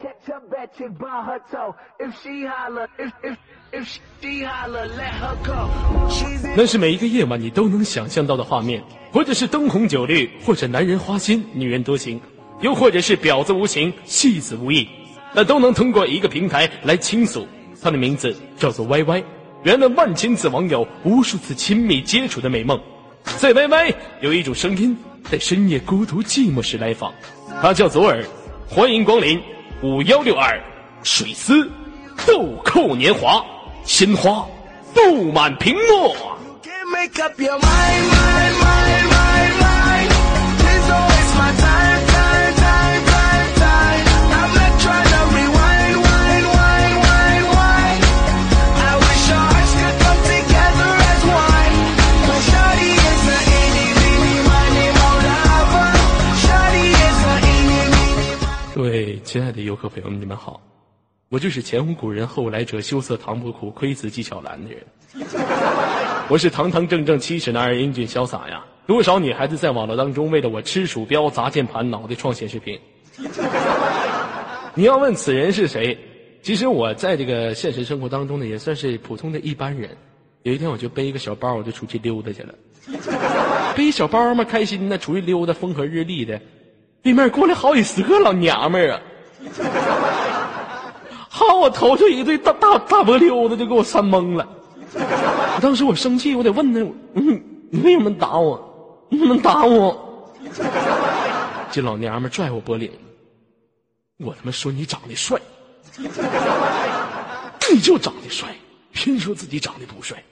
Catch a bad chick by her toe. If she holler, if if if she holler, let her go. 那是每一个夜晚你都能想象到的画面，或者是灯红酒绿，或者男人花心，女人多情，又或者是婊子无情，戏子无义，那都能通过一个平台来倾诉。它的名字叫做 YY，圆了万千次网友无数次亲密接触的美梦。在 YY 有一种声音，在深夜孤独寂寞时来访，他叫左耳。欢迎光临五幺六二水丝豆蔻年华，鲜花布满屏幕。游客朋友们，你们好，我就是前无古人后来者，羞涩唐伯虎，窥子纪晓岚的人。我是堂堂正正七尺男儿，英俊潇洒呀！多少女孩子在网络当中为了我吃鼠标、砸键盘、脑袋撞显示屏。你要问此人是谁？其实我在这个现实生活当中呢，也算是普通的一般人。有一天我就背一个小包，我就出去溜达去了。背小包嘛，开心的出去溜达，风和日丽的。对面过来好几十个老娘们儿啊！好，我头上一对大大大波溜子就给我扇懵了。当时我生气，我得问他，嗯，你为什么打我？你怎么打我？这老娘们拽我脖领子，我他妈说你长得帅，你就长得帅，偏说自己长得不帅。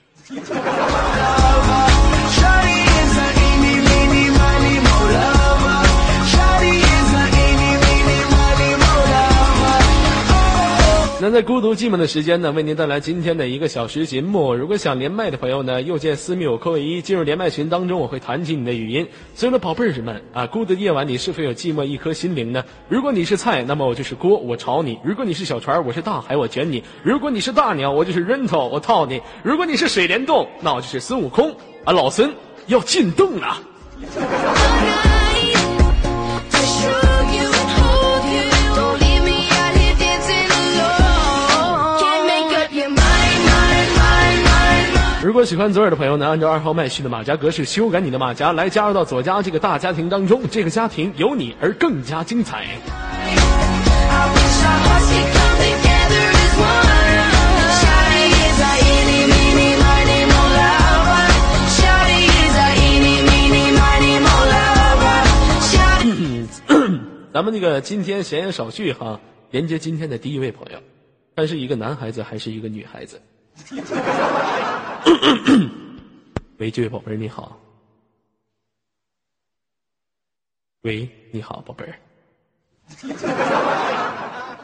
在孤独寂寞的时间呢，为您带来今天的一个小时节目。如果想连麦的朋友呢，右键私密我扣一，进入连麦群当中，我会弹起你的语音。所有的宝贝儿们啊，孤独夜晚，你是否有寂寞一颗心灵呢？如果你是菜，那么我就是锅，我炒你；如果你是小船，我是大海，我卷你；如果你是大鸟，我就是人头我套你；如果你是水帘洞，那我就是孙悟空啊，老孙要进洞了。如果喜欢左耳的朋友呢，按照二号麦序的马甲格式修改你的马甲，来加入到左家这个大家庭当中。这个家庭有你而更加精彩。咱们那个今天闲言少叙哈，连接今天的第一位朋友，他是一个男孩子还是一个女孩子？喂，这位宝贝儿你好。喂，你好，宝贝儿。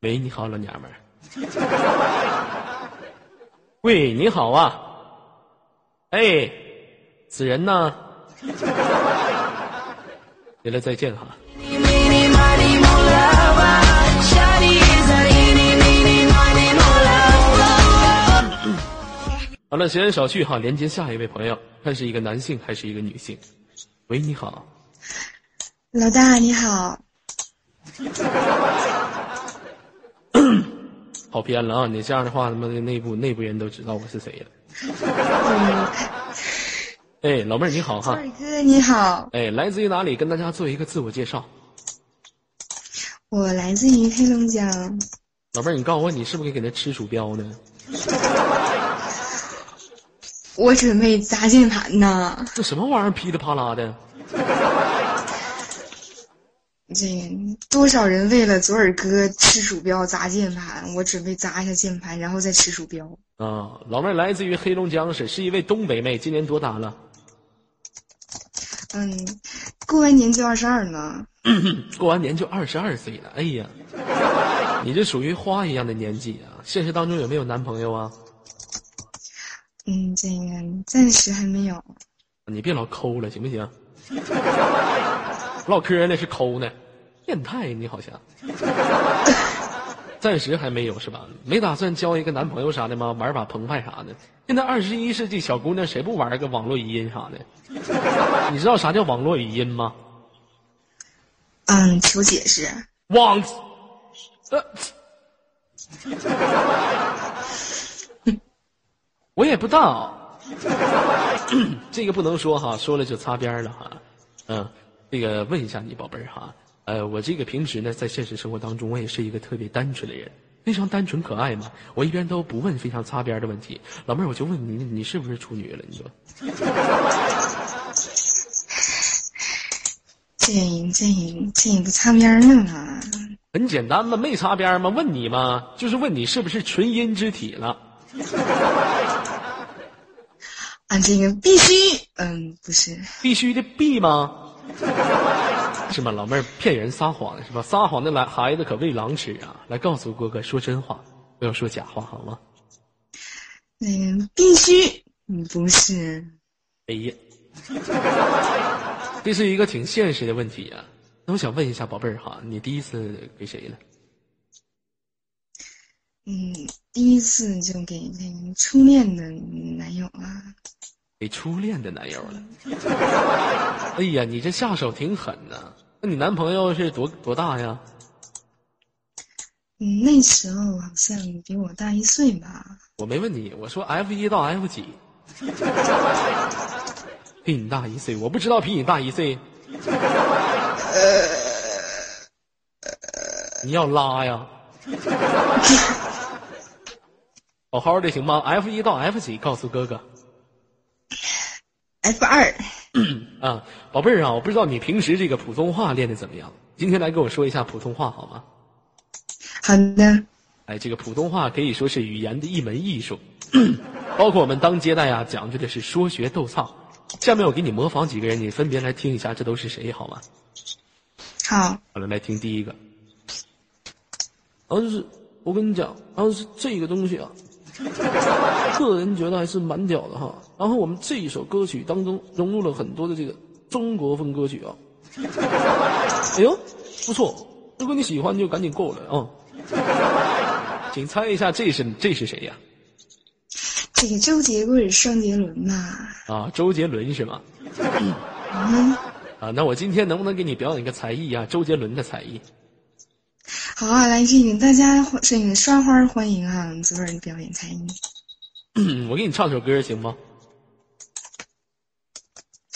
喂，你好，老娘们儿。喂，你好啊。哎，此人呢？原来再见哈。好了，闲言少叙哈，连接下一位朋友，看是一个男性还是一个女性？喂，你好，老大你好，跑偏了啊！你这样的话，他妈的内部内部人都知道我是谁了。嗯，哎，老妹儿你好哈，二哥你好，哎，来自于哪里？跟大家做一个自我介绍。我来自于黑龙江，老妹儿，你告诉我，你是不是给他吃鼠标呢？我准备砸键盘呢。这什么玩意儿噼里啪啦的？这多少人为了左耳哥吃鼠标砸键盘，我准备砸一下键盘，然后再吃鼠标。啊，老妹儿来自于黑龙江省，是一位东北妹，今年多大了？嗯，过完年就二十二呢。过完年就二十二岁了。哎呀，你这属于花一样的年纪啊！现实当中有没有男朋友啊？嗯，这个暂时还没有。你别老抠了，行不行？唠嗑那是抠呢，变态你好像。暂时还没有是吧？没打算交一个男朋友啥的吗？玩把澎湃啥的。现在二十一世纪小姑娘谁不玩个网络语音啥的？你知道啥叫网络语音吗？嗯，求解释。网，呃，我也不知道，这个不能说哈，说了就擦边了哈。嗯，这个问一下你宝贝儿哈，呃，我这个平时呢，在现实生活当中，我也是一个特别单纯的人，非常单纯可爱嘛。我一般都不问非常擦边的问题。老妹儿，我就问你，你是不是处女了？你说？这这这也不擦边儿呢？很简单嘛，没擦边儿嘛，问你嘛，就是问你是不是纯阴之体了。啊，这个必须，嗯，不是，必须的必吗？是吗？老妹儿骗人撒谎是吧？撒谎的来孩子可喂狼吃啊！来告诉哥哥说真话，不要说假话好吗？嗯必须，嗯，不是，哎呀，这是一个挺现实的问题啊。那我想问一下宝贝儿哈，你第一次给谁了？嗯，第一次就给那个初恋的男友啊。给初恋的男友了。哎呀，你这下手挺狠呐！那你男朋友是多多大呀？嗯，那时候好像比我大一岁吧。我没问你，我说 F 一到 F 几？比你大一岁，我不知道比你大一岁。你要拉呀？好好的行吗？F 一到 F 几？告诉哥哥 F 二，啊，宝贝儿啊，我不知道你平时这个普通话练的怎么样，今天来跟我说一下普通话好吗？好的，哎，这个普通话可以说是语言的一门艺术，包括我们当接待啊，讲究的是说学逗唱。下面我给你模仿几个人，你分别来听一下，这都是谁好吗？好，好了，来听第一个。然后就是我跟你讲，然后是这个东西啊，个人觉得还是蛮屌的哈。然后我们这一首歌曲当中融入了很多的这个中国风歌曲啊。哎呦，不错！如果你喜欢，就赶紧过来啊。请猜一下，这是这是谁呀？这个周杰伦、双杰伦呐、啊，周杰伦是吗？嗯，啊，那我今天能不能给你表演一个才艺啊？周杰伦的才艺。好啊，来这个大家欢这个刷花欢迎啊，昨儿的表演才艺。嗯我给你唱首歌行吗？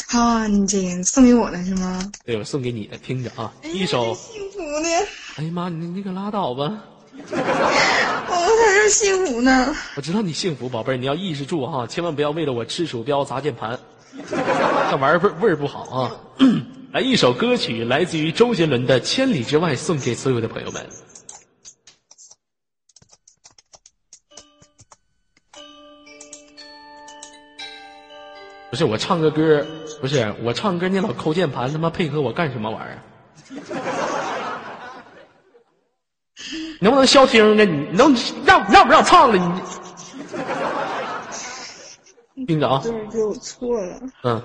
好啊，你这个送给我的是吗？对，我送给你的，听着啊，一首。幸福的，哎呀妈，你你可拉倒吧！我才是幸福呢。我知道你幸福，宝贝儿，你要意识住哈，千万不要为了我吃鼠标砸键盘，这玩意儿味儿味儿不好啊！来，一首歌曲来自于周杰伦的《千里之外》，送给所有的朋友们。不是我唱个歌，不是我唱歌，你老抠键盘，他妈配合我干什么玩意儿？能不能消停呢？你能让让不让唱了？你听着啊，昨儿给我错了。嗯。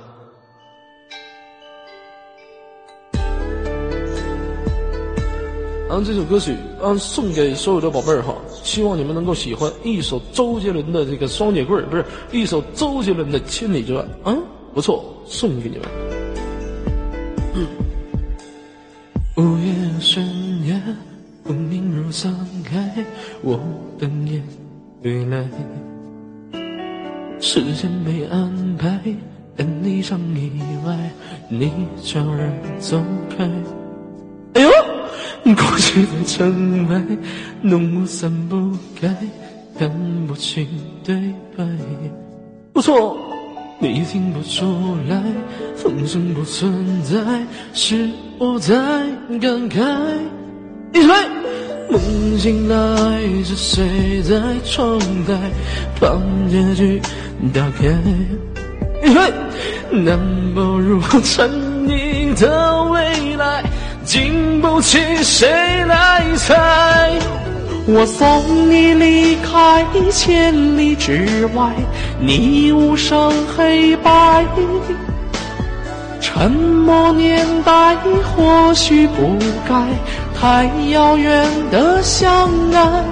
后这首歌曲，嗯，送给所有的宝贝儿哈，希望你们能够喜欢一首周杰伦的这个双截棍，不是一首周杰伦的《千里之外》，啊，不错，送给你们。午夜深夜，风鸣如散开，我等夜归来。时间被安排，但一场意外，你悄然走开。过去的城外，浓雾散不开，看不清对白。不错，你听不出来，风声不存在，是我在感慨。一水，梦醒来是谁在窗台把结局打开？一水，难保如沉溺的未来，经不起谁来猜。我送你离开千里之外，你无声黑白。沉默年代或许不该太遥远的相爱。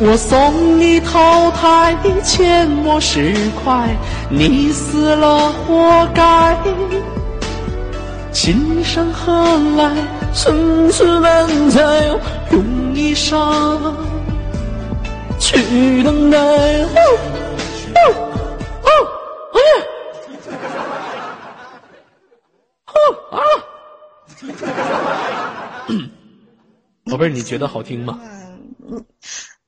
我送你淘汰阡陌石块，你死了活该。琴声何来？生死难猜，用一生去等待。哦哦哦，哎呀！哦啊！宝贝儿，你觉得好听吗？嗯，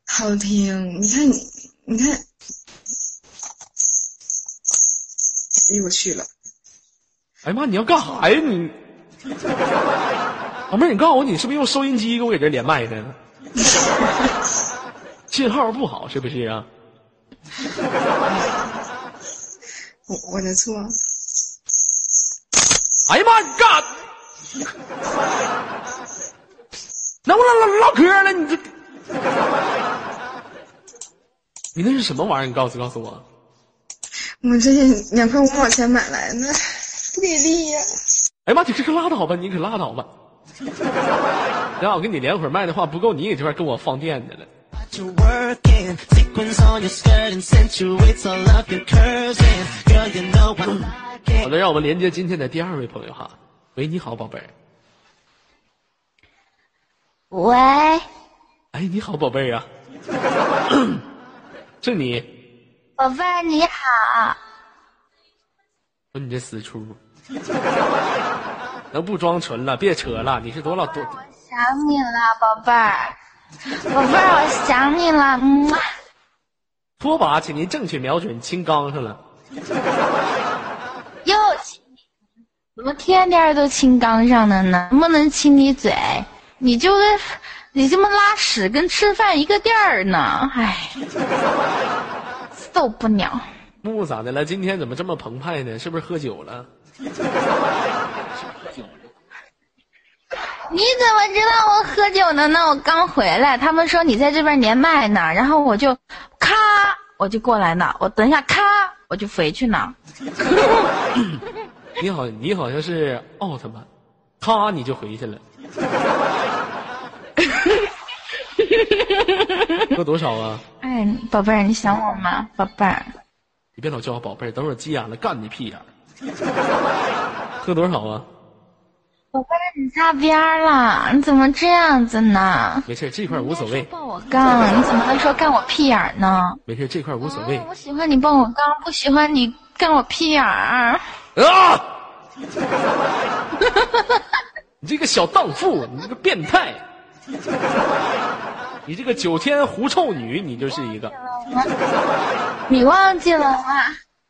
好听。你看你，你看，哎呦我去了，哎呀妈，你要干啥呀你？老妹儿，你告诉我，你是不是用收音机给我给这连麦的？信号不好是不是啊？我我的错。哎呀妈，你干啥？能不能唠唠嗑了？你这，你那是什么玩意儿？你告诉告诉我。我这两块五毛钱买来的，不给力呀、哎呀妈，你这可拉倒吧，你可拉倒吧。让我跟你连会儿麦的话，不够你给这边跟我放电的了。好的，让我们连接今天的第二位朋友哈。喂，你好，宝贝儿。喂，哎，你好，宝贝儿啊。是你，宝贝儿你好，说你这死出，能不装纯了？别扯了，你是多少多？我想你了，宝贝儿，宝贝儿，我想你了，嗯，拖把，请您正确瞄准，亲刚上了。又亲你，怎么天天都亲刚上的呢？能不能亲你嘴？你就跟你这么拉屎跟吃饭一个地儿呢？唉，受不了。木木咋的了？今天怎么这么澎湃呢？是不是喝酒了？你怎么知道我喝酒的呢？我刚回来，他们说你在这边连麦呢，然后我就咔我就过来呢，我等一下咔我就回去呢。你好，你好像是奥特曼，咔你就回去了。喝多少啊？哎，宝贝儿，你想我吗？宝贝儿，你别老叫我宝贝儿，等会儿急眼了干你屁眼儿。喝多少啊？宝贝儿，你擦边儿了，你怎么这样子呢？没事，这块儿无所谓，抱我杠，你怎么还说干我屁眼儿呢？没事，这块无所谓嗯。我喜欢你抱我杠，不喜欢你干我屁眼儿。啊！你这个小荡妇，你这个变态，你这个九天狐臭女，你就是一个。你忘记了吗？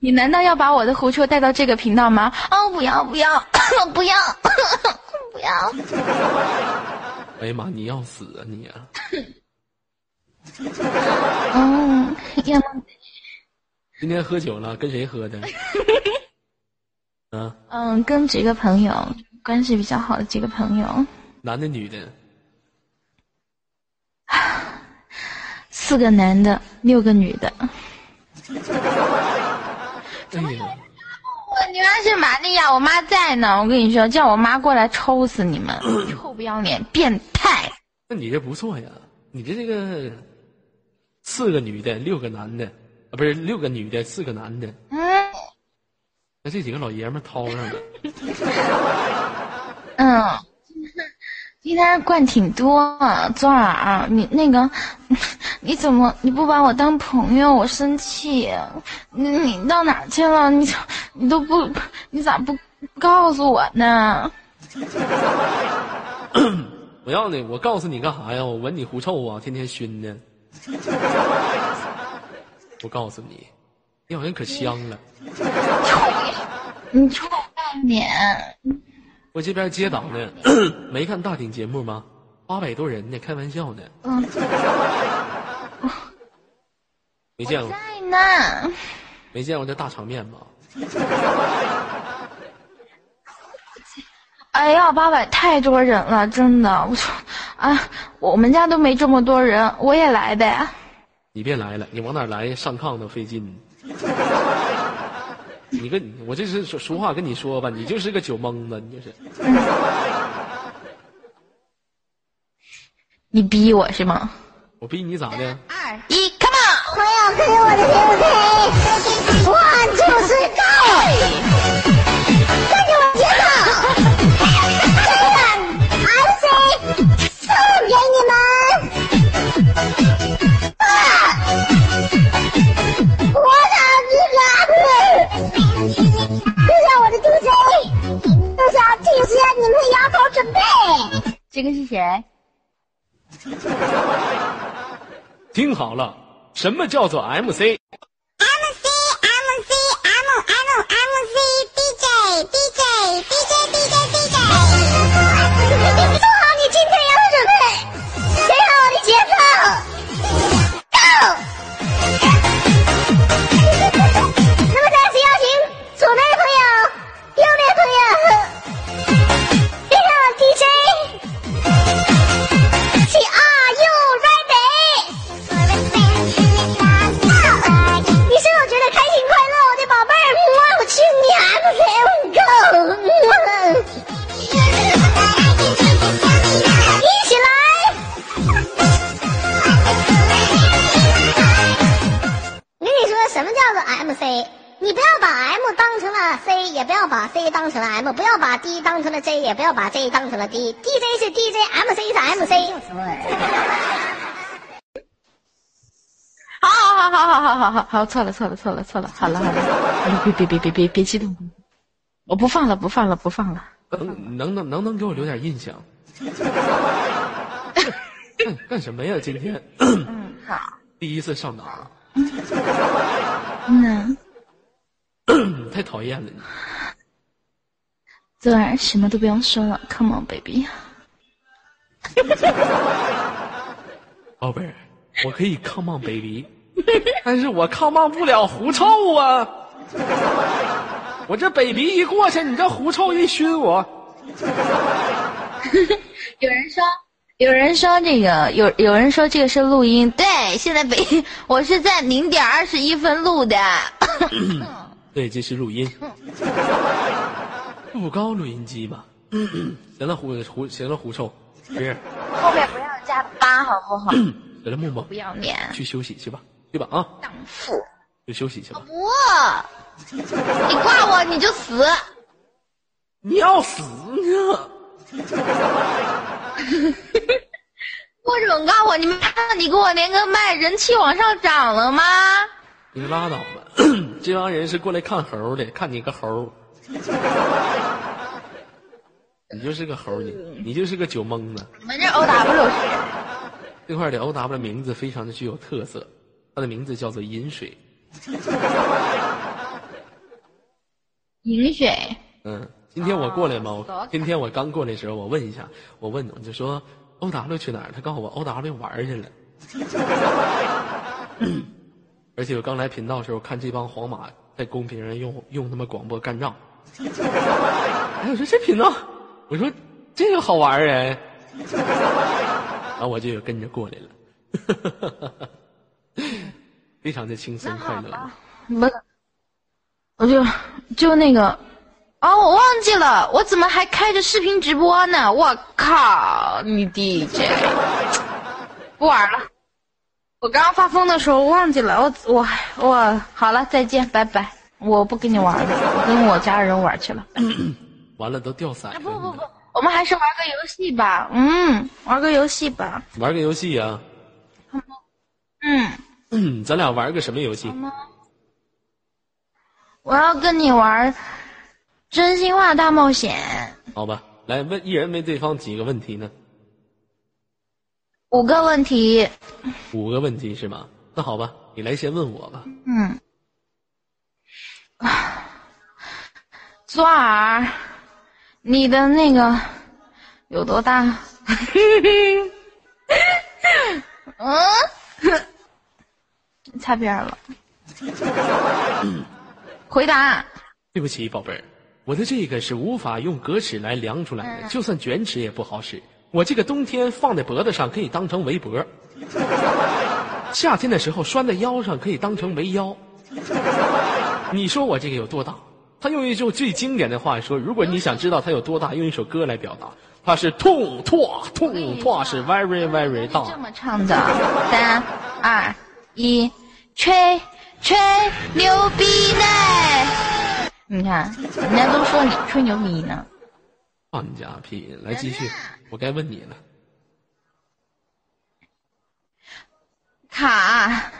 你难道要把我的狐臭带到这个频道吗？哦，不要不要不要不要！哎呀妈，你要死啊你啊！嗯，要么今天喝酒了，跟谁喝的？啊，嗯，跟几个朋友关系比较好的几个朋友，男的女的？四个男的，六个女的。我女儿是玛利亚，我妈在呢。我跟你说，叫我妈过来抽死你们，臭不要脸，变态！那你这不错呀，你这这个四个女的，六个男的，啊，不是六个女的，四个男的，嗯那这几个老爷们掏上了。嗯，今天灌挺多啊，昨儿啊，你那个，你怎么你不把我当朋友，我生气。你你到哪儿去了？你你都不，你咋不告诉我呢？我要你，我告诉你干啥呀？我闻你狐臭啊，天天熏的。我告诉你，你好像可香了。你臭半脸！我这边接档呢，没看大顶节目吗？八百多人呢，开玩笑呢。嗯，没见过，在呢。没见过这大场面吧？哎呀，八百太多人了，真的。我说，啊，我们家都没这么多人，我也来呗。你别来了，你往哪儿来？上炕都费劲。你跟我这是说俗话跟你说吧，你就是个酒蒙子，你就是。你逼我是吗？我逼你咋的？二一，come on！我要，跟着我的节奏，One two three 个是谁？听好了，什么叫做 MC 成了 J，也不要把 J 当成了 D。DJ 是 DJ，MC 是 MC。好好好好好好好好好，错了错了错了错了，好了好了，别别别别别别激动，我不放了不放了不放了。能能能能能给我留点印象？干干什么呀？今天嗯，好，第一次上哪儿？嗯，太讨厌了你！昨晚什么都不用说了，Come on baby。宝贝儿，我可以 come on baby，但是我 come on 不了狐臭啊！我这 baby 一过去，你这狐臭一熏我，有人说，有人说这个，有有人说这个是录音，对，现在北我是在零点二十一分录的。对，这是录音，步高录音机吧。行了，胡胡行了，狐臭，不是，后面不要加八，好不好？行了，木木不要脸，去休息去吧，去吧啊，荡妇！去休息去吧。不，你挂我你就死。你要死呢？或者你告我，你们看到你给我连个麦，人气往上涨了吗？你拉倒吧，这帮人是过来看猴的，看你个猴。你就是个猴，你你就是个酒蒙子。你们这 O W 是这块的 O W 名字非常的具有特色，它的名字叫做饮水。饮水，嗯，今天我过来嘛，我今天我刚过来的时候，我问一下，我问我就说 O W 去哪儿？他告诉我 O W 玩去了。而且我刚来频道的时候，看这帮皇马在公屏上用用他妈广播干仗。哎，我说这频道，我说这个好玩儿哎，然 后我就跟着过来了，非常的轻松快乐。不，我就就那个，哦，我忘记了，我怎么还开着视频直播呢？我靠，你 DJ，不玩了。我刚刚发疯的时候忘记了，我我我好了，再见，拜拜，我不跟你玩了，我跟我家人玩去了。完了都掉色了。不不不，我们还是玩个游戏吧，嗯，玩个游戏吧，玩个游戏啊，嗯，嗯，咱俩玩个什么游戏？我要跟你玩真心话大冒险，好吧，来问一人问对方几个问题呢？五个问题，五个问题是吗？那好吧，你来先问我吧。嗯，左耳，你的那个有多大？嗯，擦边了。回答。对不起，宝贝儿，我的这个是无法用格尺来量出来的，就算卷尺也不好使。我这个冬天放在脖子上可以当成围脖，夏天的时候拴在腰上可以当成围腰。你说我这个有多大？他用一句最经典的话说：如果你想知道它有多大，用一首歌来表达，它是痛拓痛拓是 very very 大这大。么唱的，三二一，吹吹牛逼呢！你看，人家都说你吹牛逼呢。放你家屁！来继续，我该问你了。卡，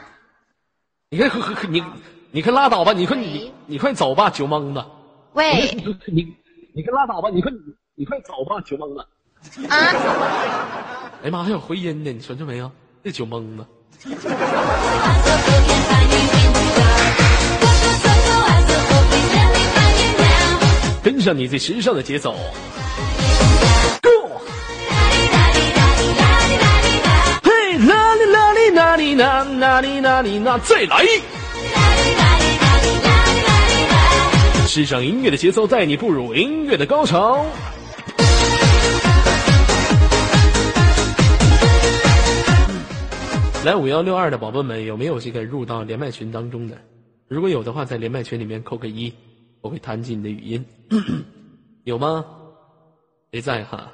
你看，你你快拉倒吧！你快你你快走吧，酒蒙子！喂，你你快拉倒吧！你快你你快走吧，酒蒙子！啊，哎妈，还有回音呢，你瞅见没有？这酒蒙子。跟上你最时尚的节奏，Go！嘿，哪里哪里哪里哪哪里哪里哪，再来！时尚音乐的节奏带你步入音乐的高潮。来五幺六二的宝宝们，有没有这个入到连麦群当中的？如果有的话，在连麦群里面扣个一，我会弹起你的语音。有吗？没在哈？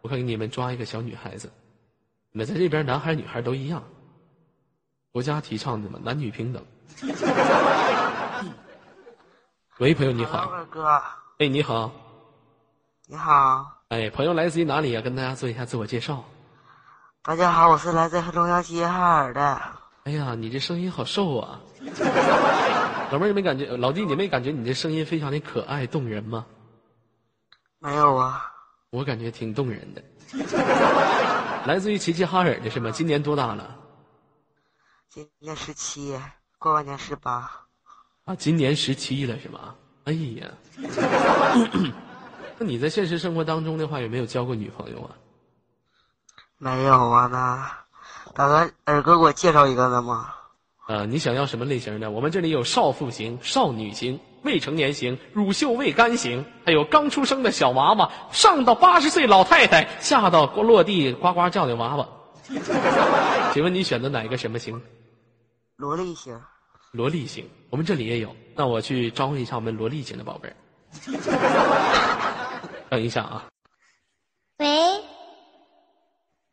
我看给你们抓一个小女孩子，你们在这边男孩女孩都一样，国家提倡的嘛，男女平等。喂，朋友你好，二哥，哎，你好，你好，哎，朋友来自于哪里呀、跟大家做一下自我介绍。大家好，我是来自黑龙江齐齐哈尔的。哎呀，你这声音好瘦啊！老妹儿，你没感觉？老弟，你没感觉你这声音非常的可爱动人吗？没有啊，我感觉挺动人的。来自于齐齐哈尔的是吗？今年多大了？今年十七，过完年十八。啊，今年十七了是吗？哎呀，那你在现实生活当中的话，有没有交过女朋友啊？没有啊，那大哥，二哥给我介绍一个的吗？呃，你想要什么类型的？我们这里有少妇型、少女型、未成年型、乳臭未干型，还有刚出生的小娃娃，上到八十岁老太太，下到落地呱呱叫的娃娃。请问你选择哪一个什么型？萝莉型。萝莉型，我们这里也有。那我去招呼一下我们萝莉型的宝贝儿。等一下啊，喂，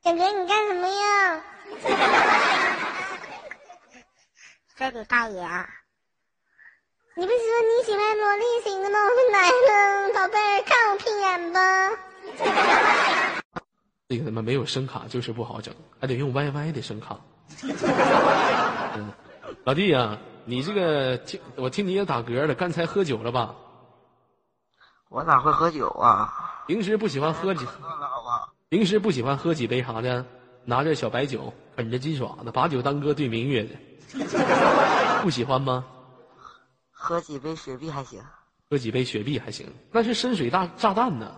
小哥，你干什么呀？这里大爷，你不是说你喜欢萝莉型的吗？我来了，宝贝儿，看我屁眼吧。这个他妈没有声卡就是不好整，还得用 YY 的声卡。嗯，老弟呀、你这个听我听你也打嗝了，刚才喝酒了吧？我哪会喝酒啊？平时不喜欢喝几，喝了好吧？平时不喜欢喝几杯啥的，拿着小白酒，啃着鸡爪子，把酒当歌对明月的，不喜欢吗？喝几杯雪碧还行。喝几杯雪碧还行，那是深水大炸弹呢。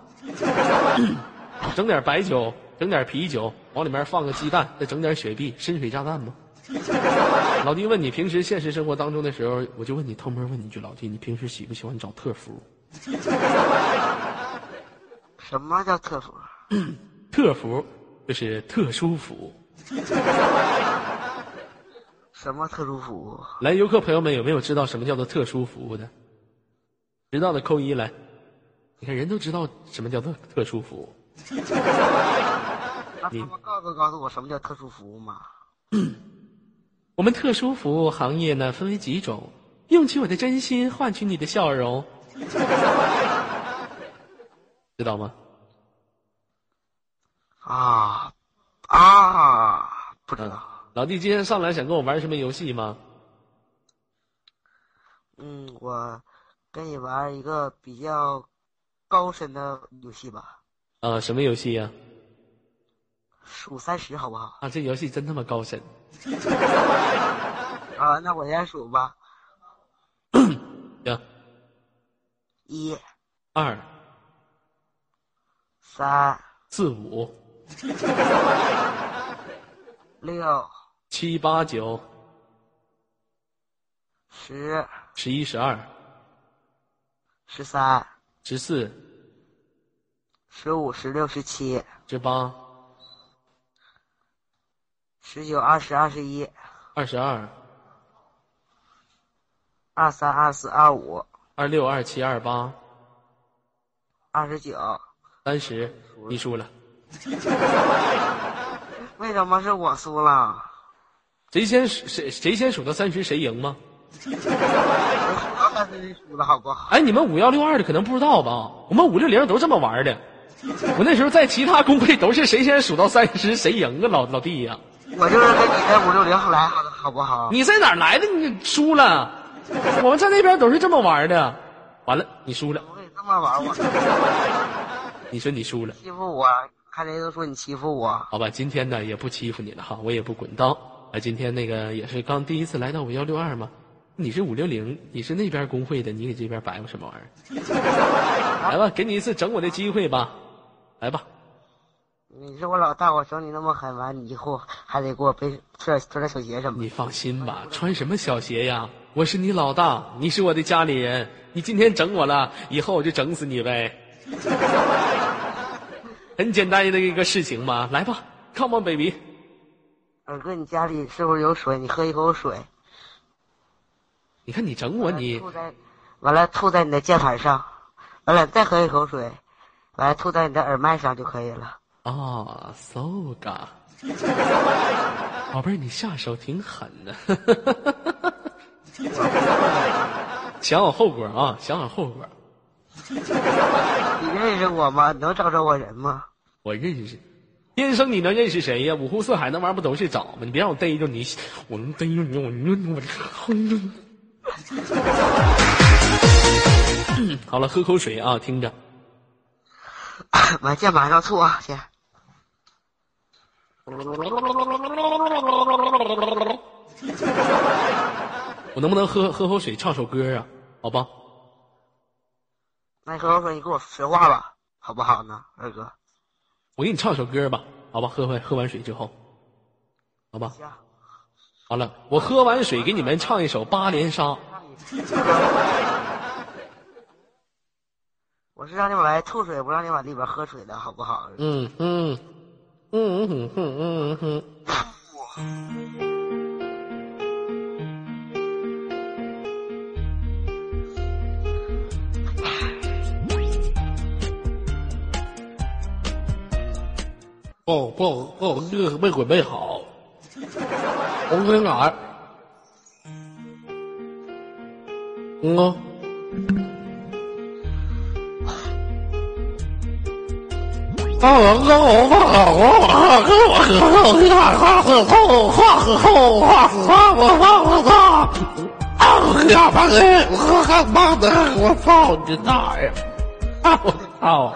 整点白酒，整点啤酒，往里面放个鸡蛋，再整点雪碧，深水炸弹吗？老弟问你平时现实生活当中的时候，我就问你偷摸问你一句，老弟，你平时喜不喜欢找特服？什么叫特服？特服就是特殊服务。什么特殊服务？来，游客朋友们有没有知道什么叫做特殊服务的？知道的扣一来。你看人都知道什么叫做特殊服务。那他们告诉告诉我什么叫特殊服务吗？我们特殊服务行业呢分为几种，用起我的真心换取你的笑容，知道吗？啊啊，不知道。老弟今天上来想跟我玩什么游戏吗？嗯，我跟你玩一个比较高深的游戏吧，啊，什么游戏呀、数三十好不好？啊？这游戏真他妈高深。啊，那我先数吧，行，一、二。三、四五。六、七八九。十、十一十二。十三、十四。十五、十六、十七、十八十九、二十、二十一、二十二二三、二四、二五、二六二七二八二十九。三十，你输了。为什么是我输了？谁先谁谁先数到三十谁赢吗？哎，你们五幺六二的可能不知道吧？我们五六零都这么玩的。我那时候在其他公会都是谁先数到三十谁赢啊，老老弟呀、我就是跟你在五六零来好的，好不好？你在哪儿来的？你输了。我们在那边都是这么玩的。完了，你输了。我这么玩，我 你说你输了。欺负我，看人都说你欺负我。好吧，今天呢也不欺负你了哈，我也不滚刀。啊，今天那个也是刚第一次来到五幺六二嘛，你是五六零，你是那边工会的，你给这边白话什么玩意儿？来吧，给你一次整我的机会吧，来吧。你是我老大，我整你那么狠，完你以后还得给我背穿穿点小鞋什么的。你放心吧，穿什么小鞋呀？我是你老大，你是我的家里人，你今天整我了，以后我就整死你呗。很简单的一个事情嘛，来吧，Come on baby。二哥，你家里是不是有水？你喝一口水。你看你整我，你吐在，完了吐在你的键盘上，完了再喝一口水，完了吐在你的耳麦上就可以了。啊，so ga，宝贝儿，你下手挺狠的。想好后果啊，想好后果。你认识我吗？你能找着我人吗？我认识，天生你能认识谁呀？五湖四海那玩意儿不都是找吗？你别让我逮着你，我能逮着你，我我我嗯好了，喝口水啊，听着。完键盘上吐啊，先。我能不能喝喝口水，唱首歌啊？好吧。那你喝口水，你跟我说话吧，好不好呢，二哥？我给你唱首歌吧，好吧？喝完喝完水之后，好吧？好了，我喝完水给你们唱一首《八连杀》。我是让你往外吐水，不让你往里边喝水的，好不好？嗯嗯嗯嗯嗯嗯嗯。不不不，这个没准备好。红心眼。嗯啊。呀妈的！我他妈的！我操你大爷！啊我操！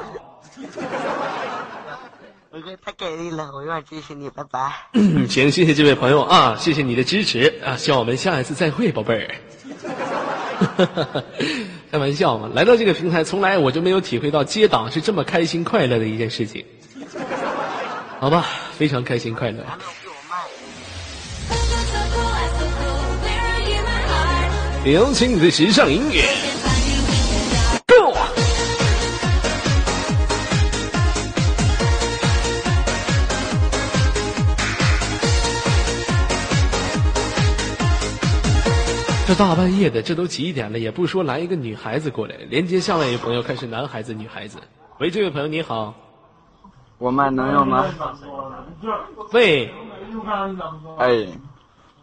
二哥太给力了，我永远支持你，拜拜。嗯，行，谢谢这位朋友啊，谢谢你的支持啊，希望我们下一次再会，宝贝儿。开玩笑嘛，来到这个平台，从来我就没有体会到接档是这么开心快乐的一件事情。好吧，非常开心快乐。有请你的时尚音乐这大半夜的，这都几点了，也不说来一个女孩子过来。连接下面一位朋友，开始男孩子、女孩子。喂，这位朋友你好。我麦能用吗？喂，哎，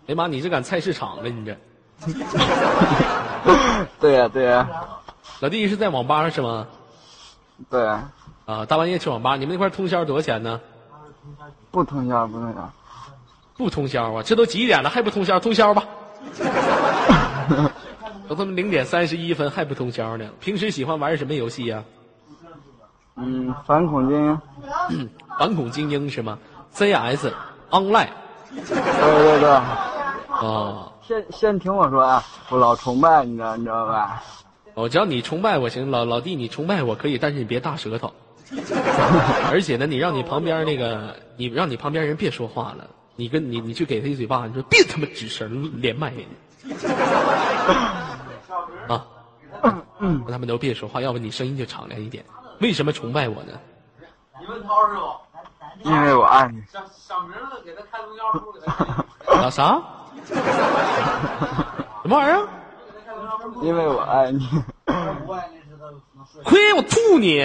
哎妈，你这赶菜市场了，你这。对呀、对呀、老弟是在网吧是吗？对，啊，大半夜去网吧，你们那块通宵多少钱呢？不通宵不通宵，不通宵啊，这都几点了还不通宵？通宵吧。都他妈零点三十一分还不通宵呢？平时喜欢玩什么游戏呀、嗯，反恐精英，反恐精英是吗？CS Online 对对对，哦，先先听我说啊，我老崇拜你知道你知道吧？我只要你崇拜我行，老老弟你崇拜我可以，但是你别大舌头。而且呢，你让你旁边那个，你让你旁边人别说话了，你跟你你去给他一嘴巴，你说别他妈吱声连麦 啊，让他们都别说话，要不你声音就敞亮一点。为什么崇拜我呢？你问涛师傅，因为我爱你。小小明子给他开给他啊啥？什么玩意儿？因为我爱你。亏我吐你！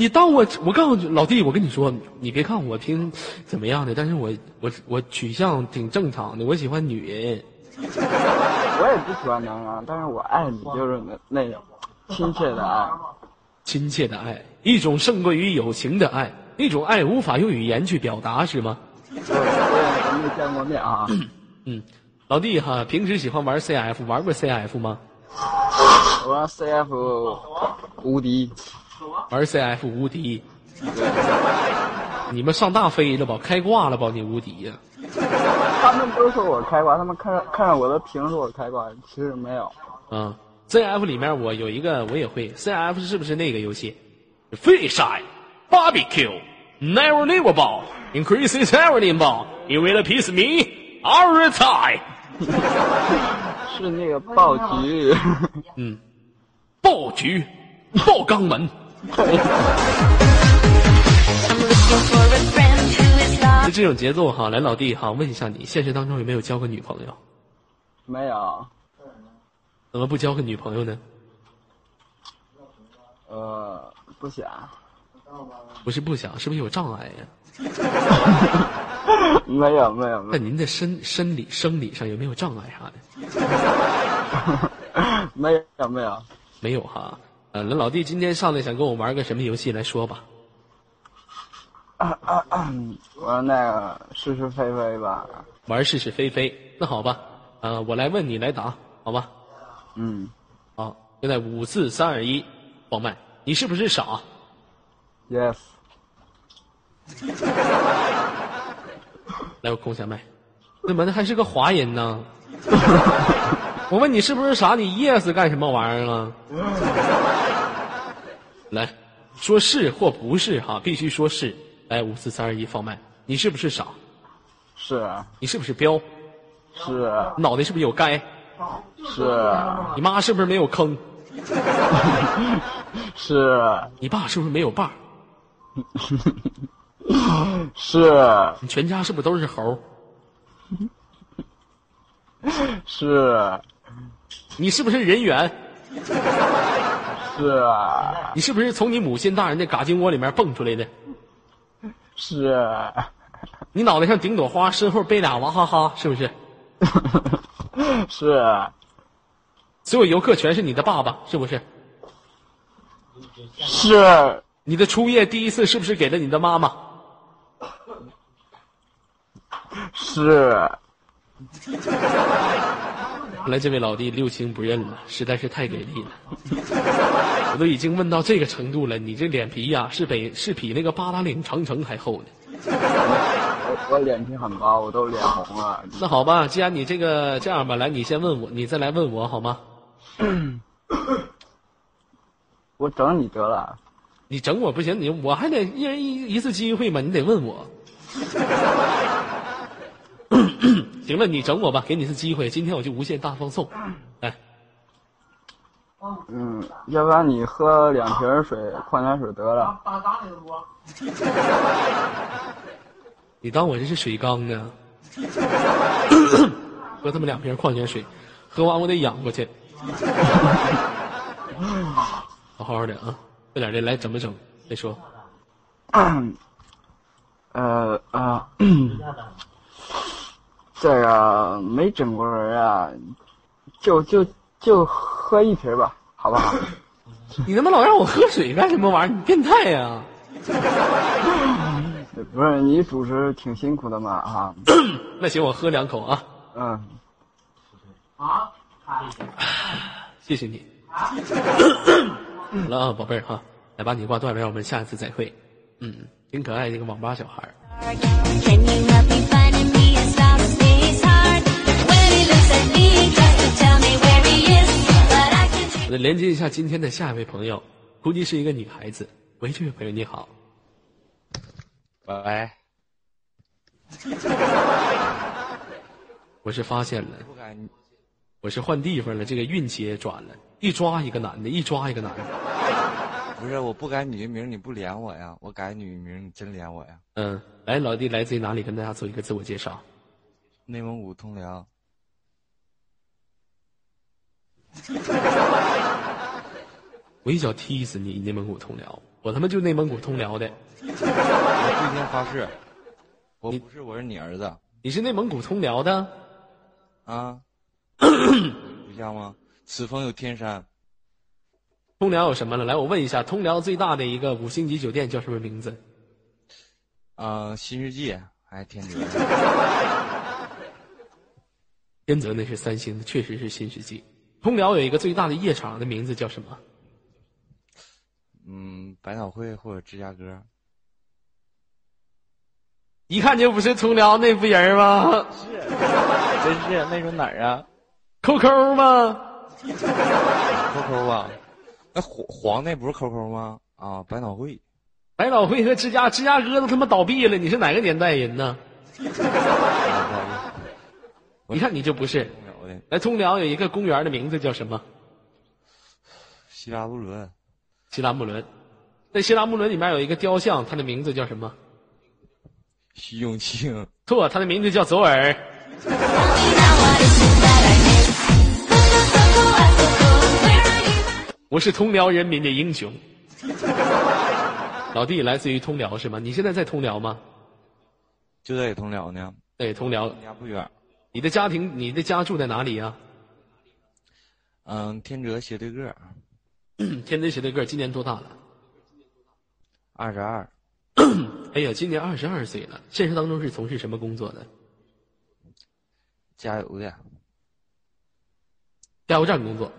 你当我我告诉你老弟，我跟你说，你别看我挺怎么样的，但是我我我取向挺正常的，我喜欢女人。我也不喜欢男人，但是我爱你，就是那那种亲切的爱。亲切的爱，一种胜过于友情的爱，一种爱无法用语言去表达，是吗？对，我也没见过面啊。嗯，老弟哈，平时喜欢玩 CF，玩过 CF 吗？我玩 CF 无敌。玩 CF 无敌。你们上大飞了吧？开挂了吧？你无敌呀、他们都说我开挂，他们看看着我的屏说我开挂，其实没有。嗯，CF 里面我有一个我也会，CF 是不是那个游戏？Fish eye, barbecue, never live ball, increases everything ball, you will piece me, our Time。是那个暴菊，嗯，爆菊，爆肛门。就这种节奏哈，来老弟哈，问一下你，现实当中有没有交过女朋友？没有，怎么不交个女朋友呢？呃，不想，不是不想，是不是有障碍呀？没有没有没那您的身生理生理上有没有障碍啥的？有 没有没有，没有哈。呃，那老弟今天上来想跟我玩个什么游戏来说吧？啊啊啊！玩那个是是非非吧，玩是是非非。那好吧，呃，我来问你来答，好吧？嗯好，现在五四三二一，放麦。你是不是傻？，yes，来，我空下麦。怎么的还是个华人呢？我问你是不是傻？你 yes 干什么玩意儿啊？来说是或不是哈，必须说是。来，五四三二一，放麦。你是不是傻？是你是不是彪？是脑袋是不是有该？是你妈是不是没有坑？是你爸是不是没有爸？是你全家是不是都是猴？是你是不是人猿？是你是不是从你母亲大人的嘎金窝里面蹦出来的？是你脑袋上顶朵花，身后背俩娃哈哈，是不是？是所有游客全是你的爸爸，是不是？是你的初夜第一次是不是给了你的妈妈？是 后来这位老弟六亲不认了，实在是太给力了。我都已经问到这个程度了，你这脸皮呀、是比是比那个八达岭长城还厚呢。我我脸皮很薄，我都脸红了。那好吧，既然你这个这样吧，来你先问我，你再来问我好吗？我整你得了，你整我不行，你我还得一人一一次机会嘛，你得问我。行了，你整我吧，给你一次机会，今天我就无限大放送。来，嗯，要不然你喝两瓶水，矿泉水得了。打打你的多。你当我这是水缸呢？喝他妈两瓶矿泉水，喝完我得养过去。好好的啊，快点的来整不整？再说。呃啊，这个没整过人啊，就就就喝一瓶吧，好不好？你他妈老让我喝水干什么玩意儿？你变态呀、不是你主持挺辛苦的嘛啊，那行，我喝两口啊，嗯，啊？谢谢你。好了啊，宝贝儿哈，来把你挂断了，让我们下一次再会。嗯，挺可爱的一个网吧小孩儿。我来连接一下今天的下一位朋友，估计是一个女孩子。喂，这位朋友你好，喂，我是发现了，不敢，我是换地方了，这个运气也转了，一抓一个男的，一抓一个男的。不是我不改女名，你不连我呀？我改女名，你真连我呀？嗯，来，老弟来自于哪里？跟大家做一个自我介绍。内蒙古通辽，我一脚踢死你！内蒙古通辽，我他妈就内蒙古通辽的。我今天发誓，我不是，我是你儿子你是内蒙古通辽的？啊，不像吗？此峰有天山，通辽有什么了？来，我问一下，通辽最大的一个五星级酒店叫什么名字？啊，新世纪还天泽，天泽 那是三星的，确实是新世纪。通辽有一个最大的夜场的名字叫什么？嗯，百脑汇或者芝加哥。一看就不是通辽那副人吗？是真是那种哪儿啊？QQ 吗？？QQ 吧？那黄黄那不是 QQ 吗？啊，百脑汇。百脑汇和芝加芝加哥都他妈倒闭了，你是哪个年代人呢？一看你就不是。来，通辽有一个公园的名字叫什么？希拉布伦。希拉穆伦。在希拉穆伦里面有一个雕像，它的名字叫什么？徐永庆。错，它的名字叫左耳。我是通辽人民的英雄。老弟来自于通辽是吗？你现在在通辽吗？就在通辽呢。对，通辽。家不远。你的家庭，你的家住在哪里呀、嗯，天泽斜对个。天泽斜对个，今年多大了？二十二。哎呀，今年二十二岁了。现实当中是从事什么工作的？加油的。加油站工作。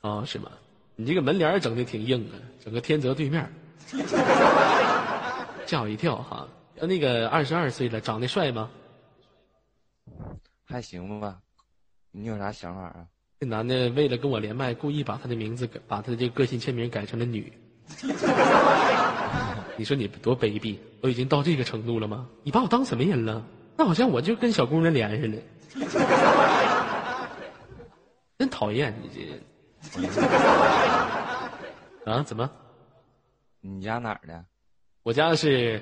啊、是吗？你这个门帘儿整的挺硬啊，整个天泽对面儿，吓我一跳哈。呃，那个二十二岁了，长得帅吗？还行吧。你有啥想法啊？这男的为了跟我连麦，故意把他的名字改，把他的这个个性签名改成了女。你说你多卑鄙，都已经到这个程度了吗？你把我当什么人了？那好像我就跟小姑娘连似的，真讨厌你这人。啊？怎么？你家哪儿的？我家是，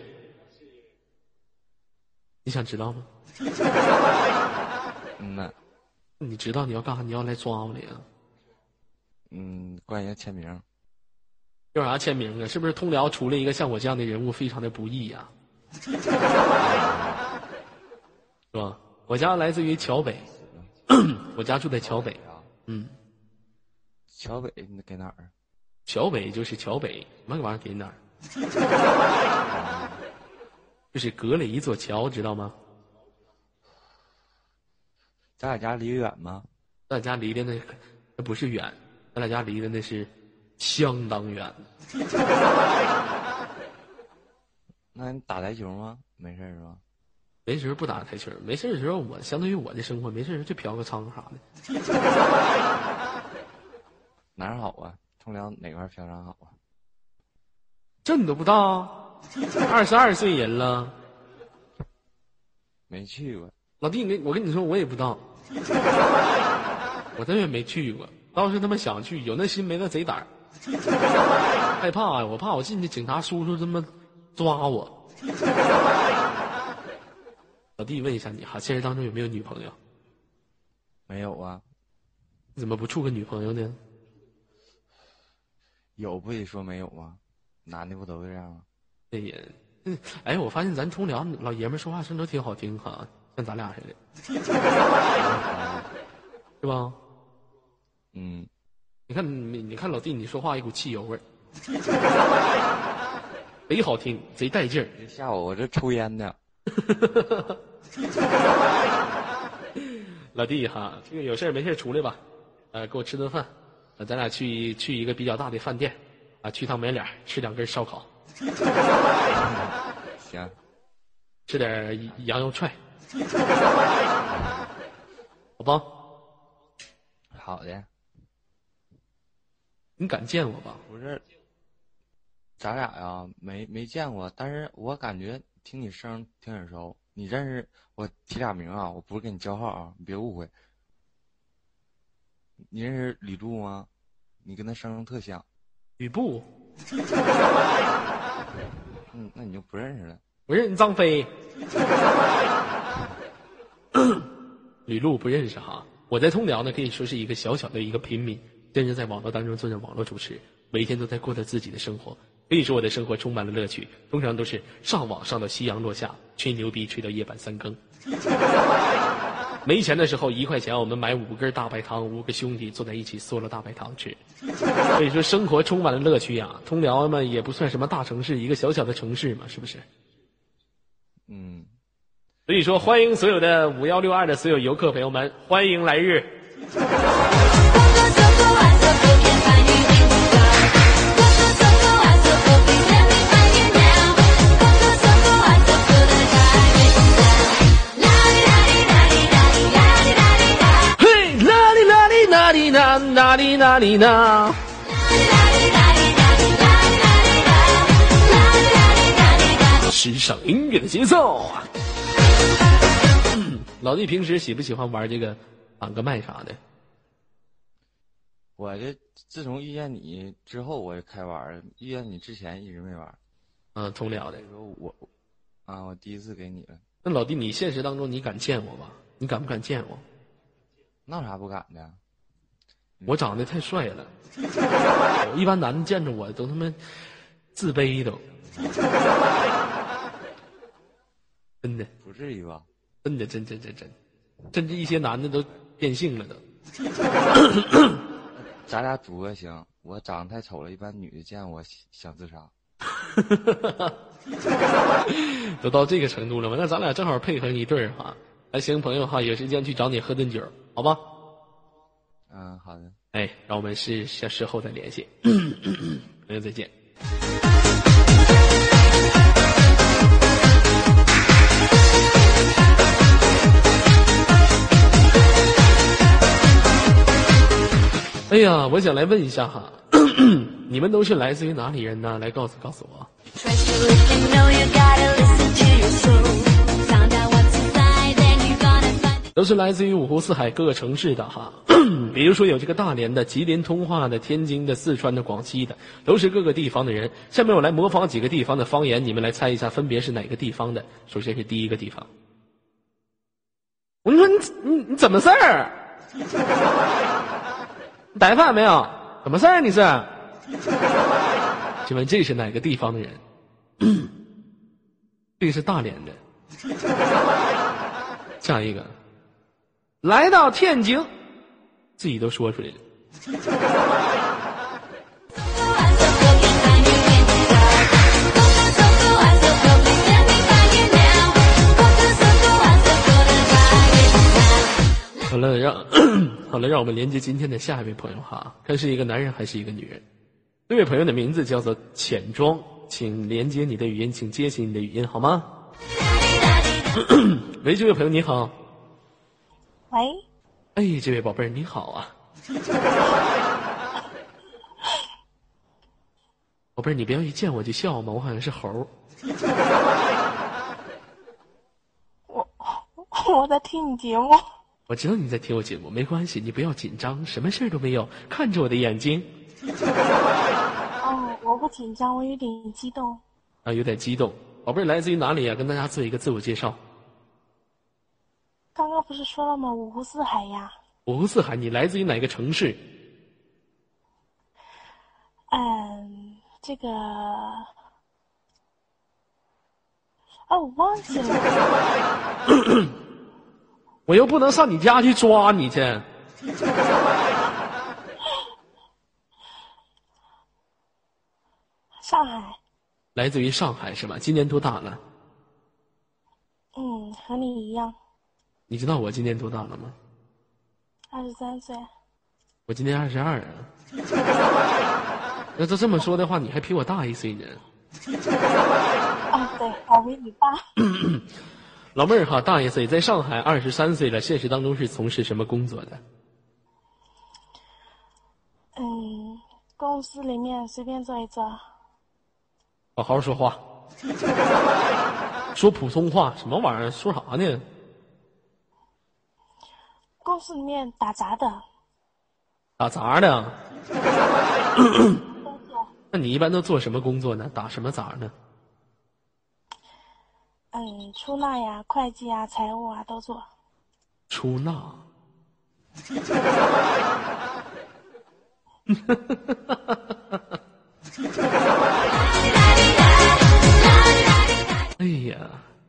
你想知道吗？嗯呐。你知道你要干啥？你要来抓我来呀？嗯，关键签名。要啥签名啊？是不是通辽出了一个像我这样的人物，非常的不易呀、是吧？我家来自于桥北，我家住在桥北啊。嗯，桥北你给哪儿？桥北就是桥北，那个玩意儿给哪儿？就是隔了一座桥，知道吗？咱俩家离远吗？咱俩家离的那那不是远，咱俩家离的那是相当远。那你打台球吗？没事是吧？没时候不打台球，没事的时候我相当于我的生活，没事就嫖个娼啥的。哪儿好啊？通辽哪块嫖娼好啊？这你都不知道？二十二岁人了，没去过。老弟，你我跟你说，我也不知道，我真也没去过。当时他妈想去，有那心没那贼胆儿，害怕呀！我怕我进去，警察叔叔他妈抓我。老弟，问一下你哈，现实当中有没有女朋友？没有啊。你怎么不处个女朋友呢？有不也说没有吗？男的不都这样吗？对呀，嗯，哎，我发现咱通辽老爷们儿说话声都挺好听哈，像咱俩似的，是吧？嗯，你看你你看老弟，你说话一股汽油味儿，贼好听，贼带劲儿。别吓我，我这抽烟呢。老弟哈，这个有事儿没事儿出来吧，呃，给我吃顿饭，呃，咱俩去去一个比较大的饭店，啊，去趟门脸吃两根烧烤，行，吃点羊肉串，好吧？好的。你敢见我吧？不是，咱俩呀没没见过，但是我感觉听你声挺耳熟。你认识我提俩名啊？我不是跟你叫号啊，你别误会。你认识吕布吗？你跟他声特像。吕布？嗯，那你就不认识了。我认识张飞。吕璐不认识哈。我在通辽呢，可以说是一个小小的一个平民，真是在网络当中做着网络主持，每天都在过着自己的生活。可以说我的生活充满了乐趣，通常都是上网上到夕阳落下，吹牛逼吹到夜半三更。没钱的时候，一块钱我们买五根大白糖，五个兄弟坐在一起嗦了大白糖吃。所以说生活充满了乐趣呀。通辽嘛也不算什么大城市，一个小小的城市嘛，是不是？嗯。所以说，欢迎所有的五幺六二的所有游客朋友们，欢迎来日。哪里哪里呢？时尚音乐的节奏啊！老弟平时喜不喜欢玩这个绑个麦啥的？我这自从遇见你之后，我就开玩，遇见你之前一直没玩。嗯，通辽的。说我啊，我第一次给你了，那老弟，你现实当中你敢见我吗？你敢不敢见我？那有啥不敢的？我长得太帅了，我一般男的见着我都他妈自卑都，真的，不至于吧？真的，真真真真，甚至一些男的都变性了都。咱俩组合行，我长得太丑了，一般女的见我想自杀。都到这个程度了吗？那咱俩正好配合一对儿哈。来，行，朋友哈，有时间去找你喝顿酒，好吧？嗯，好的。哎，让我们是小时候再联系，朋友再见。哎呀，我想来问一下哈，你们都是来自于哪里人呢？来告诉告诉我。都是来自于五湖四海各个城市的哈。比如说有这个大连的、吉林通化的、天津的、四川的、广西的，都是各个地方的人。下面我来模仿几个地方的方言，你们来猜一下分别是哪个地方的。首先是第一个地方，我说你你你怎么事儿？你逮饭没有？怎么事儿？你是？请问这是哪个地方的人？这是大连的。下一个，来到天津，自己都说出来了。好了，让 好了，让我们连接今天的下一位朋友哈，看是一个男人还是一个女人。这位朋友的名字叫做浅妆，请连接你的语音，请接起你的语音好吗？喂，这位朋友你好。喂，哎，这位宝贝儿你好啊。宝贝儿，你不要一见我就笑嘛，我好像是猴儿。我我在听你节目。我知道你在听我节目，没关系，你不要紧张，什么事儿都没有，看着我的眼睛哦，我不紧张，我有点激动。啊，有点激动。宝贝儿来自于哪里啊？跟大家做一个自我介绍。刚刚不是说了吗？五湖四海呀。五湖四海，你来自于哪个城市？嗯，这个，哦，我忘记了。我又不能上你家去抓你去。上海。来自于上海是吧？今年多大了？嗯，和你一样，你知道我今年多大了吗？二十三岁。我今年二十二啊。那照这么说的话，你还比我大一岁呢。啊，对，我比你大。老妹儿哈，大一岁，在上海二十三岁了，现实当中是从事什么工作的？嗯，公司里面随便做一做。好好说话，说普通话，什么玩意儿？说啥呢？公司里面打杂的。打杂的。那你一般都做什么工作呢？打什么杂呢？嗯，出纳呀、会计啊、财务啊都做。出纳。哎呀，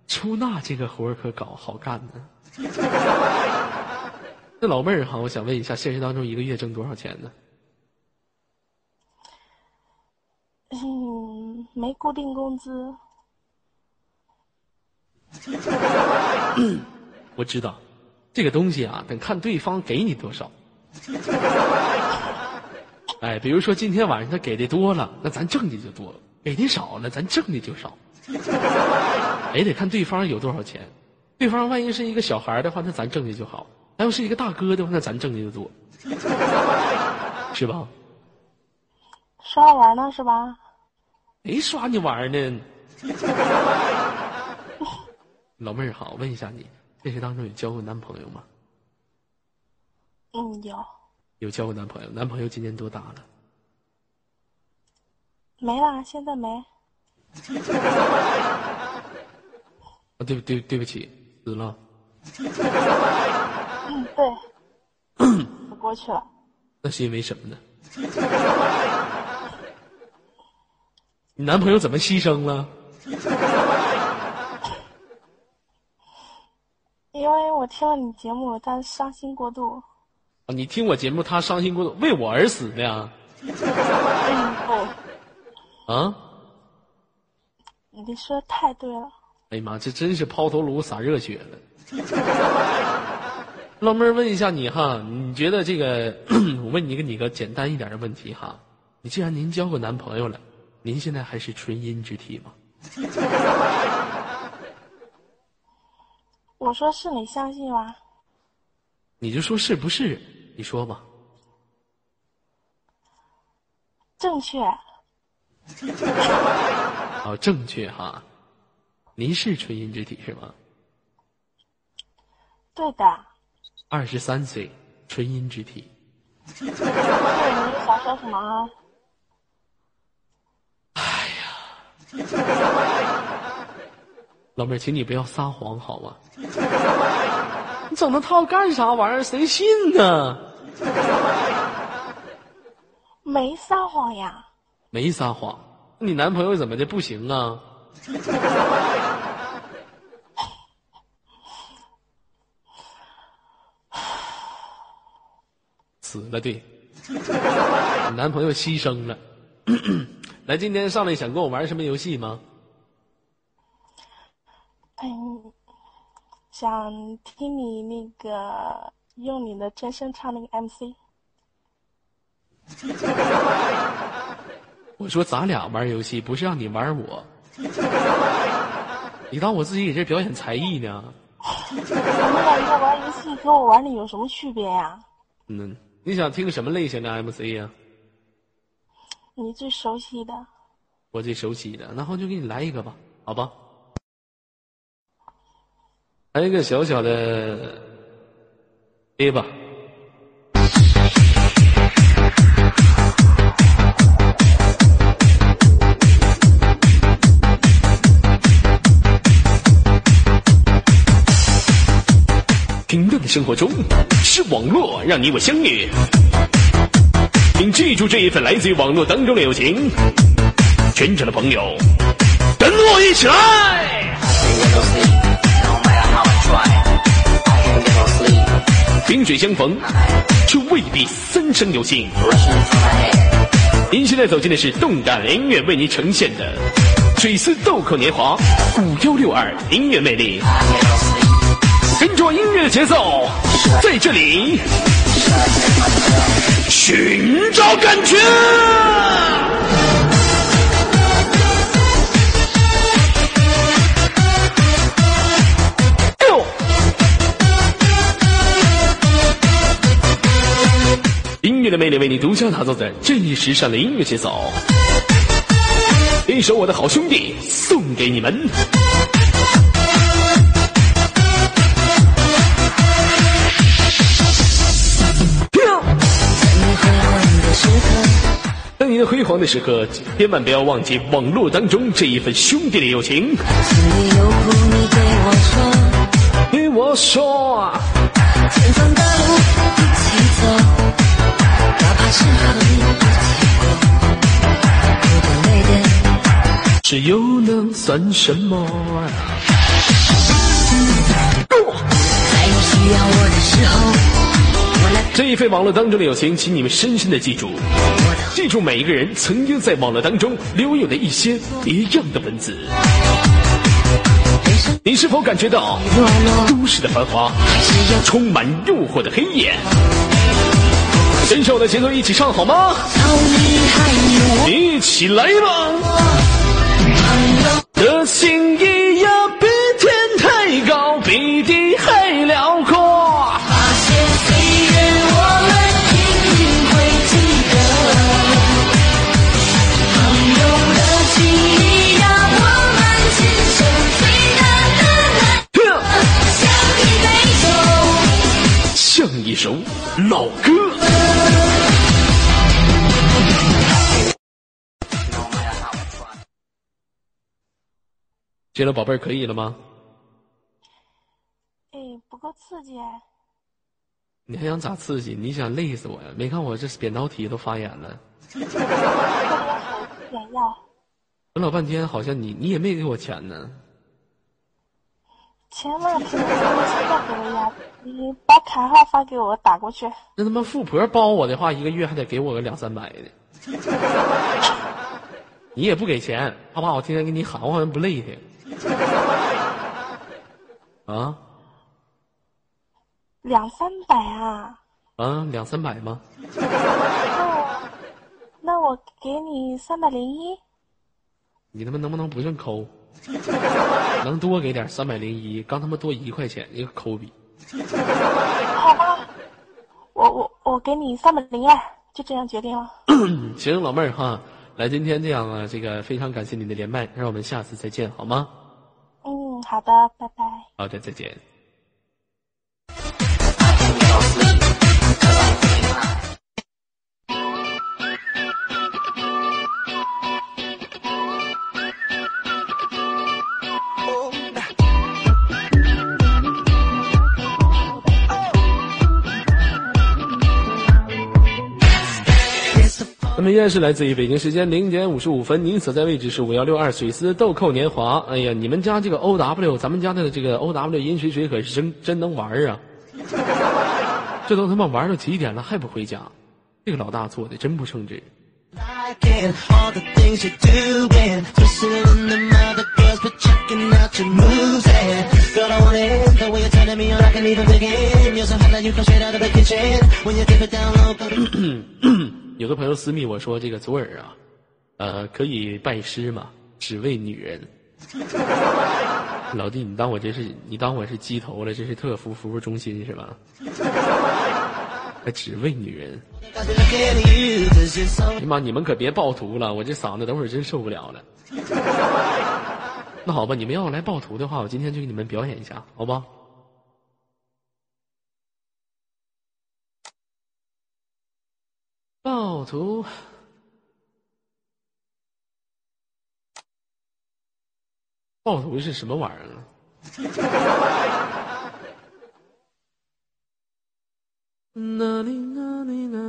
出纳这个活儿可搞好干呢。那老妹儿哈，我想问一下，现实当中一个月挣多少钱呢？嗯，没固定工资。我知道，这个东西啊，得看对方给你多少。哎，比如说今天晚上他给的多了，那咱挣的就多；给的少了，咱挣的就少。也得看对方有多少钱。对方万一是一个小孩的话，那咱挣的就好；他要是一个大哥的话，那咱挣的就多。是吧？刷玩呢是吧？没刷你玩呢。老妹儿好，问一下你，现实当中有交过男朋友吗？嗯，有有交过男朋友，男朋友今年多大了？没啦？现在没。啊，对对对不起，死了。嗯，对，我过去了。那是因为什么呢？你男朋友怎么牺牲了？因为我听了你节目，他伤心过度。啊，你听我节目，他伤心过度，为我而死的呀？嗯，对，啊？你说的太对了。哎呀妈，这真是抛头颅洒热血了。老妹儿，问一下你哈，你觉得这个？我问你个你个简单一点的问题哈，你既然您交过男朋友了，您现在还是纯阴之体吗？我说是你相信吗？你就说是不是？你说吧。正确。好，正确哈。您是纯阴之体是吗？对的。二十三岁，纯阴之体。对，你想说什么啊？老妹儿，请你不要撒谎好吗？你整那套干啥玩意儿？谁信呢？没撒谎呀。没撒谎，你男朋友怎么的不行啊？死了，对，你 男朋友牺牲了。来，今天上来想跟我玩什么游戏吗？嗯，想听你那个用你的真声唱那个 MC。我说咱俩玩游戏，不是让你玩我。你当我自己给这表演才艺呢？你感觉玩游戏跟我玩的有什么区别呀？嗯，你想听什么类型的 MC 呀？你最熟悉的。我最熟悉的，然后就给你来一个吧，好吧？来一个小小的 A 吧。平淡的生活中，是网络让你我相遇。请记住这一份来自于网络当中的友情。全场的朋友，跟我一起来！萍水相逢，却未必三生有幸。您现在走进的是动感音乐为您呈现的《水丝豆蔻年华》五幺六二音乐魅力，跟着音乐节奏，在这里寻找感觉。哟音乐的魅力为你独家打造的正义时尚的音乐节奏，一首我的好兄弟送给你们。辉煌的时刻，千万不要忘记网络当中这一份兄弟的友情。对我说，前方的路一起走，哪怕是和你一起过，不懂泪点。这又能算什么？在你需要我的时候，这一份网络当中的友情，请你们深深的记住，记住每一个人曾经在网络当中留有的一些别样的文字。你是否感觉到都市的繁华，充满诱惑的黑夜？跟着我的节奏一起唱好吗？一起来吧！的心意呀，比天太高，比地老哥。接了，宝贝儿，可以了吗？哎，不够刺激哎。你还想咋刺激？你想累死我呀？没看我这扁桃体都发炎了，点药，等老半天，好像你你也没给我钱呢。钱嘛，肯定是现在给我呀。你把卡号发给我，打过去。那他妈富婆包我的话，一个月还得给我个两三百的。你也不给钱，怕怕我天天给你喊，我好像不累的。啊两三百啊？啊，两三百吗？那我那我给你三百零一。你他妈能不能不这么抠？能多给点三百零一，刚他妈多一块钱，一个抠逼。好吧，我我我给你三百零二，就这样决定了。行，老妹儿哈，来，今天这样啊，这个非常感谢你的连麦，让我们下次再见好吗？嗯，好的，拜拜。好的，再见。那么依然是来自于北京时间零点五十五分，您所在位置是五幺六二水丝豆蔻年华。哎呀，你们家这个 O W，咱们家的这个 O W 饮水水可是真真能玩啊！这都他妈玩到几点了还不回家？这个老大做的真不称职。有的朋友私密我说这个左耳啊，呃，可以拜师吗？只为女人，老弟，你当我这是你当我是鸡头了？这是特服服务中心是吧？还只为女人。你妈，你们可别暴徒了，我这嗓子等会儿真受不了了。那好吧，你们要来暴徒的话，我今天就给你们表演一下，好吧？暴徒，暴徒是什么玩意儿啊？哪里哪里哪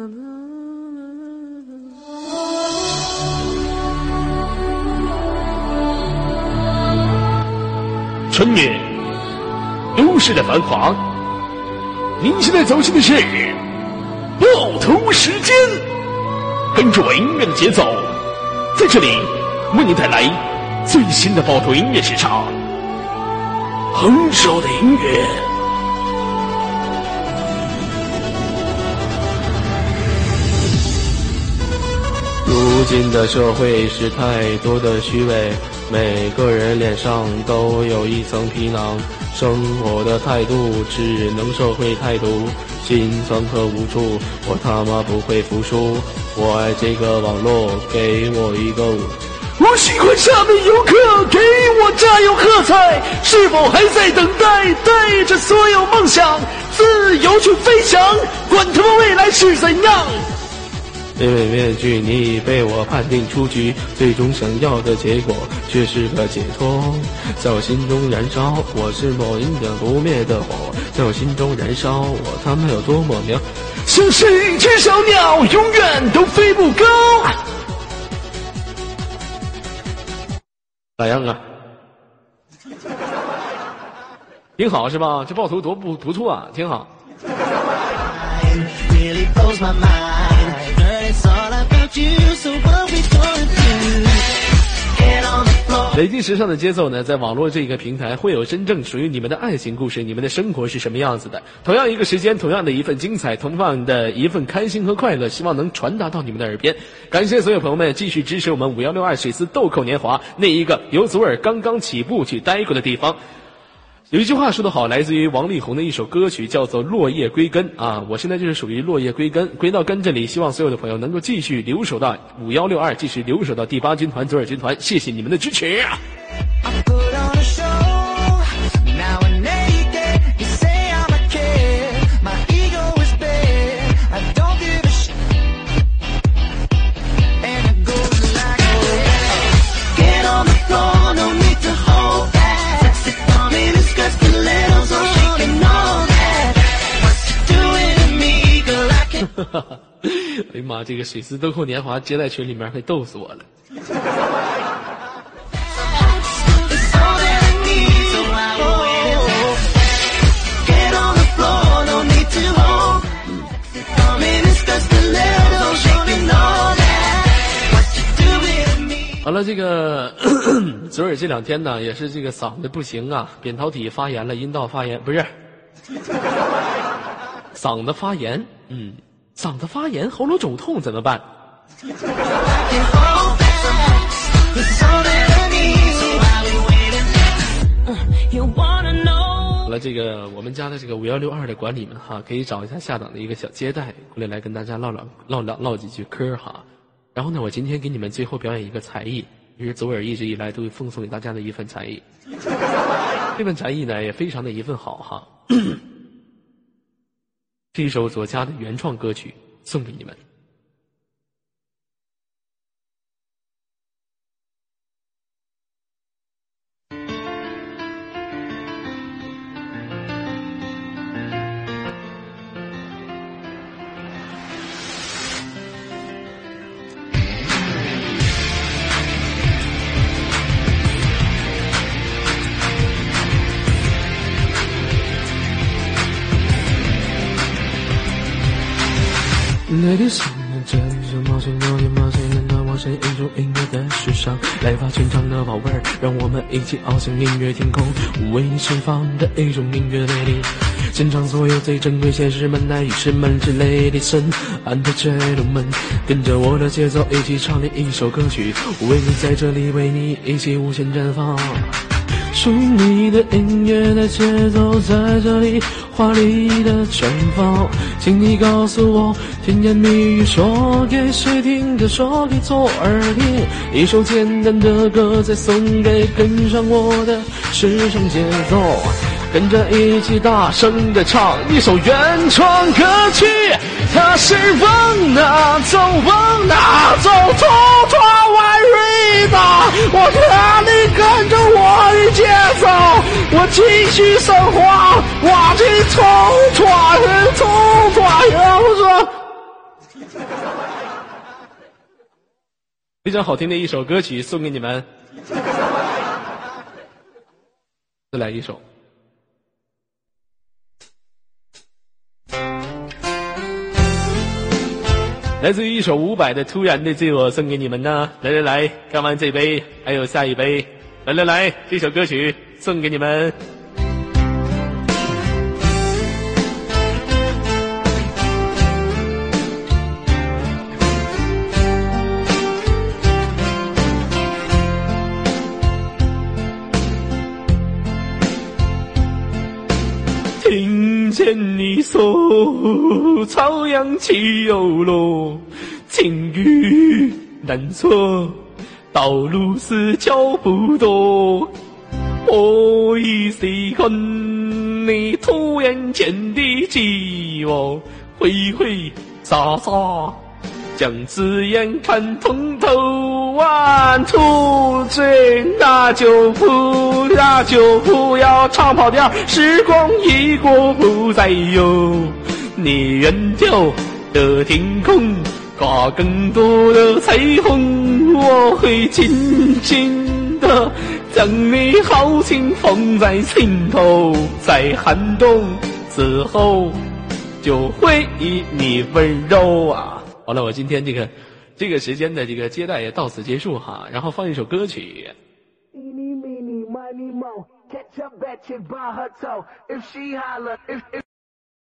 春月，都市的繁华。您现在走进的是暴徒时间，跟着我音乐的节奏，在这里为您带来最新的暴徒音乐时尚，横手的音乐。如今的社会是太多的虚伪，每个人脸上都有一层皮囊，生活的态度只能社会态度，心酸和无助，我他妈不会服输，我爱这个网络，给我一个舞。我喜欢下面游客给我加油喝彩，是否还在等待？带着所有梦想，自由去飞翔，管他妈未来是怎样。因为面具，你已被我判定出局，最终想要的结果却是个解脱，在我心中燃烧，我是某一点不灭的火，在我心中燃烧，我他妈有多么渺，像是一只小鸟，永远都飞不高。咋样啊？挺好是吧？这暴徒多不不错啊，挺好。累计时尚的节奏呢，在网络这个平台会有真正属于你们的爱情故事，你们的生活是什么样子的？同样一个时间，同样的一份精彩，同样的一份开心和快乐，希望能传达到你们的耳边。感谢所有朋友们继续支持我们五幺六二水丝豆蔻年华那一个由祖尔刚刚起步去待过的地方。有一句话说得好，来自于王力宏的一首歌曲，叫做《落叶归根》啊。我现在就是属于落叶归根，归到根这里。希望所有的朋友能够继续留守到五幺六二，继续留守到第八军团左耳军团。谢谢你们的支持啊。哈哈哈！哎呀妈，这个《水丝豆蔻年华》接待群里面快逗死我了。完了，这个 昨儿这两天呢，也是这个嗓子不行啊，扁桃体发炎了，阴道发炎不是？嗓子发炎，嗯。嗓子发炎，喉咙肿痛怎么办？好了，这个我们家的这个五幺六二的管理们哈，可以找一下下档的一个小接待过来，来跟大家唠唠唠唠唠几句嗑哈。然后呢，我今天给你们最后表演一个才艺，也是左耳一直以来都会奉送给大家的一份才艺。这份才艺呢，也非常的一份好哈，这首作家的原创歌曲，送给你们。Ladies，这里是冒险有点冒险，难道我是一种音乐的时尚？来吧，全场的宝贝儿，让我们一起翱翔音乐天空，为你释放的一种音乐魅力。现场所有最珍贵先士们、男士们、之 ladies and gentlemen，跟着我的节奏一起唱的一首歌曲，我为你在这里为你一起无限绽放。属于你的音乐的节奏在这里华丽的绽放，请你告诉我甜言蜜语说给谁听的，说给左耳听。一首简单的歌再送给跟上我的时尚节奏，跟着一起大声的唱一首原创歌曲，它是往哪走往哪走，拖拖万我看你跟着我的节奏，我继续生活，我去冲闯冲闯，要不说。非常好听的一首歌曲送给你们，再来一首。来自于一首伍佰的《突然的自我》送给你们呢。来来来，干完这杯，还有下一杯。来来来，这首歌曲送给你们。见你说朝阳起又落，晴雨难测，道路是脚步多。我已习惯你突然间的寂寞，挥挥洒洒，将字眼看通透完吐嘴，那就不那就不要唱跑调，时光一过不再有，你远眺的天空。挂更多的彩虹，我会紧紧的将你豪情放在心头，在寒冬之后就会以你温柔啊！好了，我今天这个这个时间的这个接待也到此结束哈，然后放一首歌曲。